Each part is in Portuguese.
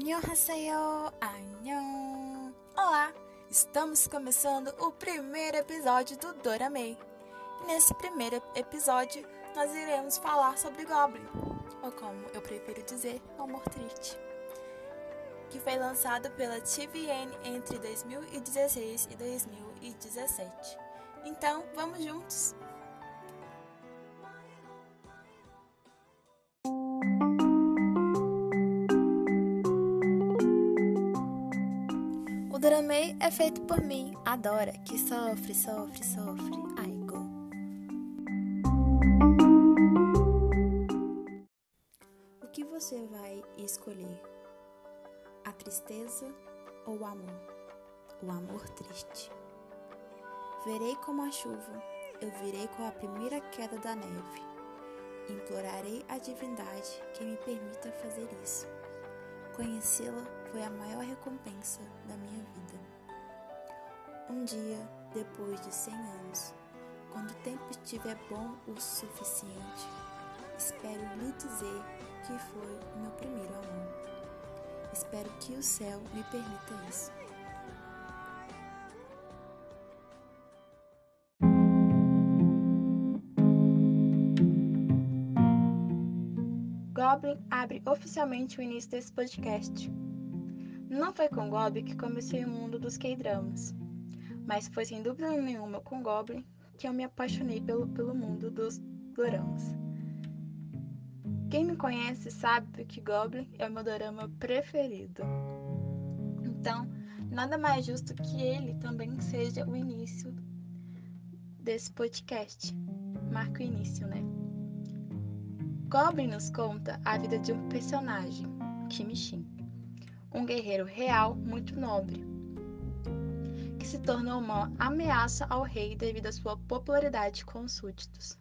Annyeonghaseyo, Annyeong! Olá! Estamos começando o primeiro episódio do Doramei. Nesse primeiro episódio, nós iremos falar sobre Goblin, ou como eu prefiro dizer, o Amor Triste, que foi lançado pela TVN entre 2016 e 2017. Então, vamos juntos! É feito por mim, Adora, que sofre, sofre, sofre. Aigo. O que você vai escolher? A tristeza ou o amor? O amor triste. Verei como a chuva, eu virei com a primeira queda da neve. Implorarei a divindade que me permita fazer isso. Conhecê-la foi a maior recompensa da minha vida. Um dia, depois de cem anos, quando o tempo estiver bom o suficiente, espero lhe dizer que foi meu primeiro amor. Espero que o céu me permita isso. Goblin abre oficialmente o início desse podcast. Não foi com Goblin que comecei o mundo dos K-dramas, mas foi sem dúvida nenhuma com Goblin que eu me apaixonei pelo, pelo mundo dos doramas. Quem me conhece sabe que Goblin é o meu dorama preferido. Então, nada mais justo que ele também seja o início desse podcast. Marca o início, né? Goblin nos conta a vida de um personagem, Kim Shin, um guerreiro real muito nobre, se tornou uma ameaça ao rei devido à sua popularidade com os súditos.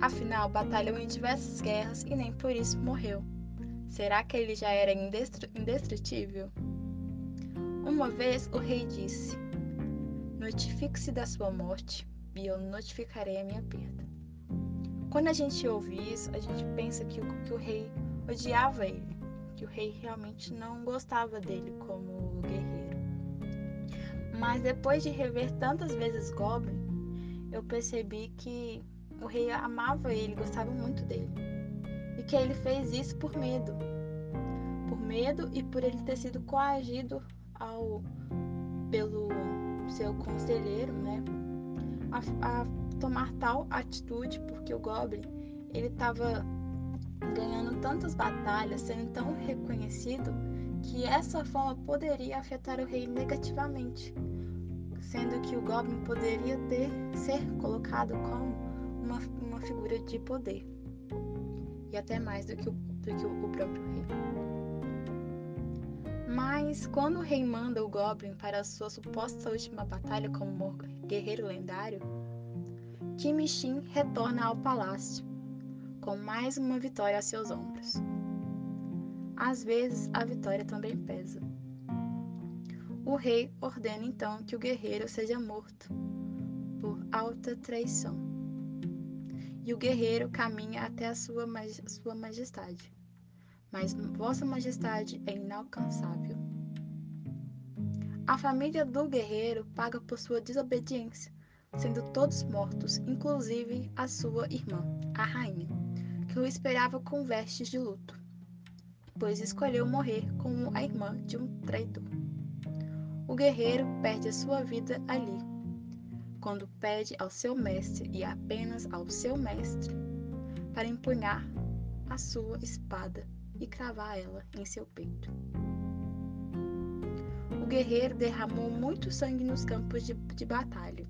Afinal, batalhou em diversas guerras e nem por isso morreu. Será que ele já era indestrutível? Uma vez o rei disse: Notifique-se da sua morte e eu notificarei a minha perda. Quando a gente ouve isso, a gente pensa que que o rei odiava ele, que o rei realmente não gostava dele como guerreiro. Mas depois de rever tantas vezes Goblin, eu percebi que o rei amava ele, gostava muito dele. E que ele fez isso por medo. Por medo e por ele ter sido coagido ao pelo seu conselheiro, né? A, a tomar tal atitude porque o Goblin ele estava ganhando tantas batalhas, sendo tão reconhecido que essa forma poderia afetar o rei negativamente, sendo que o Goblin poderia ter ser colocado como uma, uma figura de poder e até mais do que o, do que o próprio rei. Mas quando o rei manda o Goblin para a sua suposta última batalha como guerreiro lendário, Kim Shin retorna ao palácio, com mais uma vitória a seus ombros. Às vezes, a vitória também pesa. O rei ordena então que o guerreiro seja morto por alta traição. E o guerreiro caminha até a sua, maj sua majestade. Mas Vossa Majestade é inalcançável. A família do guerreiro paga por sua desobediência sendo todos mortos, inclusive a sua irmã, a rainha, que o esperava com vestes de luto, pois escolheu morrer como a irmã de um traidor. O guerreiro perde a sua vida ali, quando pede ao seu mestre e apenas ao seu mestre para empunhar a sua espada e cravar ela em seu peito. O guerreiro derramou muito sangue nos campos de, de batalha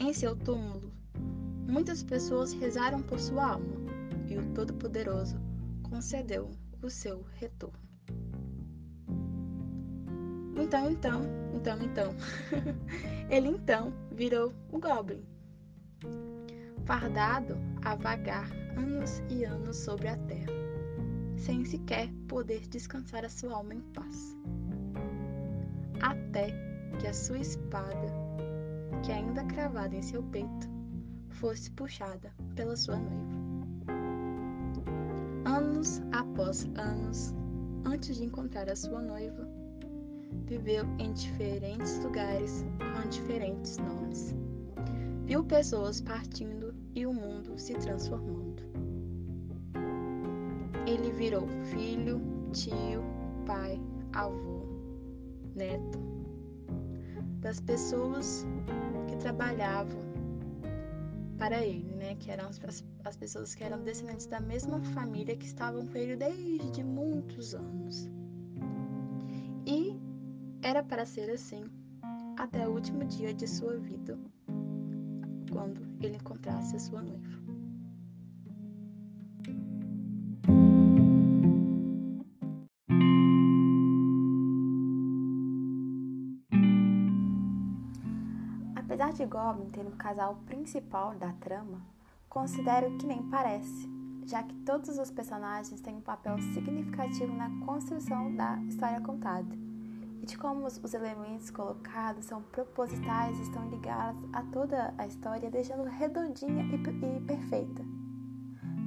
em seu túmulo, muitas pessoas rezaram por sua alma e o Todo-Poderoso concedeu o seu retorno. Então, então, então, então, ele então virou o Goblin, fardado a vagar anos e anos sobre a terra, sem sequer poder descansar a sua alma em paz. Até que a sua espada que ainda cravada em seu peito, fosse puxada pela sua noiva. Anos após anos, antes de encontrar a sua noiva, viveu em diferentes lugares com diferentes nomes. Viu pessoas partindo e o mundo se transformando. Ele virou filho, tio, pai, avô, neto das pessoas que trabalhavam para ele, né? Que eram as, as pessoas que eram descendentes da mesma família que estavam com ele desde muitos anos. E era para ser assim até o último dia de sua vida, quando ele encontrasse a sua noiva. Apesar de Goblin ter um casal principal da trama, considero que nem parece, já que todos os personagens têm um papel significativo na construção da história contada, e de como os elementos colocados são propositais e estão ligados a toda a história, deixando redondinha e, e perfeita.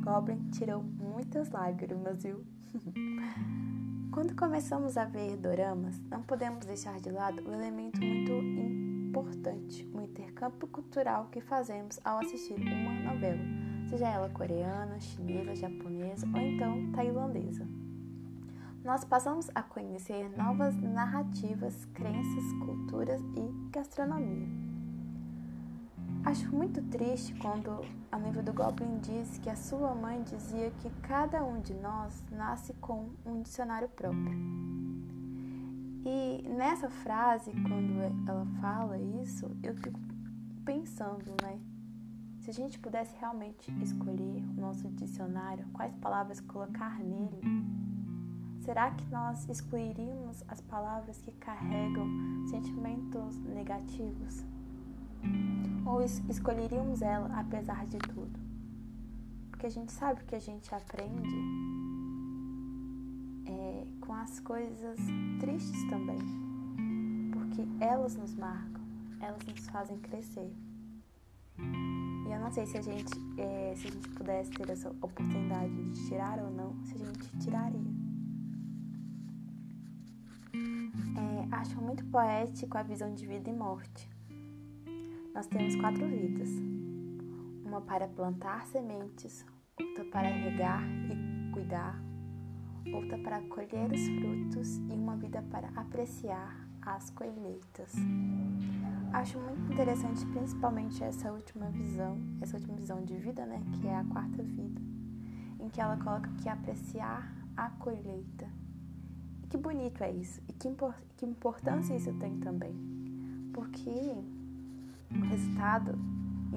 Goblin tirou muitas lágrimas, viu? Quando começamos a ver doramas, não podemos deixar de lado o elemento muito importante, o intercâmbio cultural que fazemos ao assistir uma novela, seja ela coreana, chinesa, japonesa ou então tailandesa. Nós passamos a conhecer novas narrativas, crenças, culturas e gastronomia. Acho muito triste quando a noiva do Goblin diz que a sua mãe dizia que cada um de nós nasce com um dicionário próprio. E nessa frase, quando ela fala isso, eu fico pensando, né? Se a gente pudesse realmente escolher o nosso dicionário, quais palavras colocar nele, será que nós excluiríamos as palavras que carregam sentimentos negativos? Ou escolheríamos ela apesar de tudo? Porque a gente sabe que a gente aprende as coisas tristes também. Porque elas nos marcam, elas nos fazem crescer. E eu não sei se a gente, é, se a gente pudesse ter essa oportunidade de tirar ou não, se a gente tiraria. É, acho muito poético a visão de vida e morte nós temos quatro vidas: uma para plantar sementes, outra para regar e cuidar, outra para colher os frutos e uma vida para apreciar as colheitas. Acho muito interessante, principalmente essa última visão, essa última visão de vida, né, que é a quarta vida, em que ela coloca que apreciar a colheita. E que bonito é isso, e que, impor que importância isso tem também, porque o resultado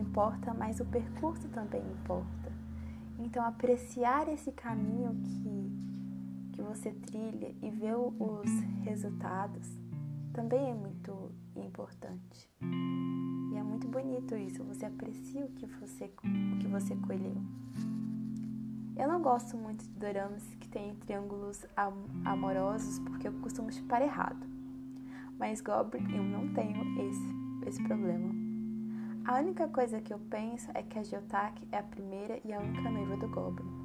importa, mas o percurso também importa. Então, apreciar esse caminho que, que você trilha e ver os resultados também é muito importante. E é muito bonito isso, você aprecia o que você, o que você colheu. Eu não gosto muito de doramas que têm triângulos am amorosos porque eu costumo chupar errado. Mas Goblin eu não tenho esse, esse problema. A única coisa que eu penso é que a Geotake é a primeira e a única noiva do Goblin,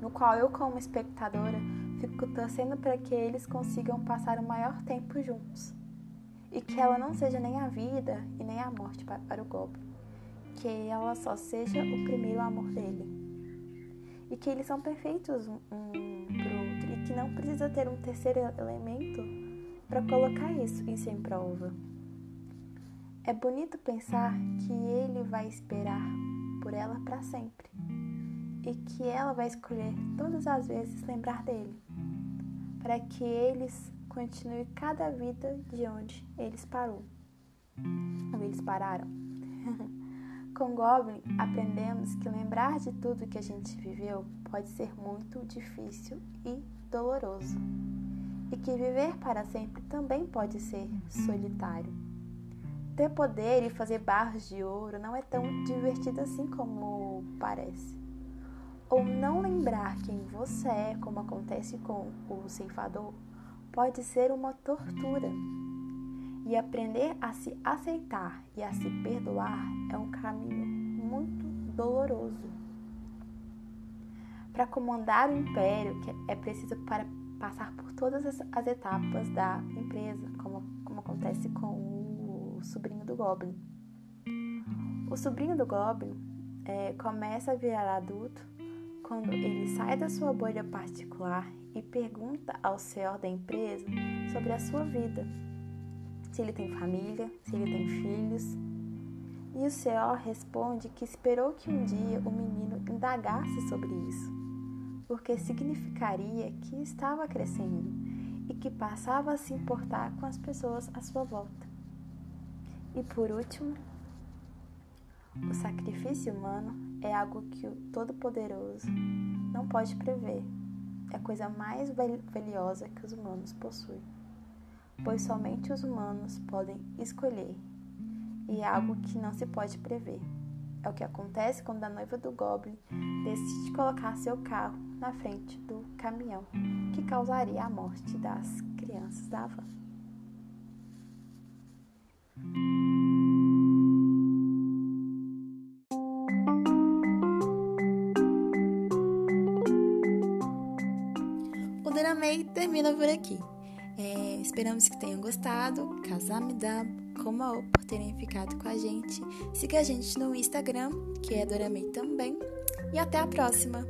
no qual eu, como espectadora, fico torcendo para que eles consigam passar o maior tempo juntos e que ela não seja nem a vida e nem a morte para o Goblin, que ela só seja o primeiro amor dele e que eles são perfeitos um, um o outro e que não precisa ter um terceiro elemento para colocar isso em sem prova. É bonito pensar que ele vai esperar por ela para sempre e que ela vai escolher todas as vezes lembrar dele, para que eles continuem cada vida de onde eles parou. Ou eles pararam. Com Goblin, aprendemos que lembrar de tudo que a gente viveu pode ser muito difícil e doloroso, e que viver para sempre também pode ser solitário. Ter poder e fazer barras de ouro não é tão divertido assim como parece. Ou não lembrar quem você é, como acontece com o ceifador, pode ser uma tortura. E aprender a se aceitar e a se perdoar é um caminho muito doloroso. Para comandar o império, é preciso para passar por todas as etapas da empresa, como, como acontece com o sobrinho do Goblin. O sobrinho do Goblin é, começa a virar adulto quando ele sai da sua bolha particular e pergunta ao senhor da empresa sobre a sua vida. Se ele tem família, se ele tem filhos. E o senhor responde que esperou que um dia o menino indagasse sobre isso, porque significaria que estava crescendo e que passava a se importar com as pessoas à sua volta. E por último, o sacrifício humano é algo que o Todo-Poderoso não pode prever é a coisa mais valiosa que os humanos possuem, pois somente os humanos podem escolher, e é algo que não se pode prever. É o que acontece quando a noiva do Goblin decide colocar seu carro na frente do caminhão, que causaria a morte das crianças da van. Doramei termina por aqui. É, esperamos que tenham gostado. Casamida, como por terem ficado com a gente. Siga a gente no Instagram, que é Doramei também. E até a próxima!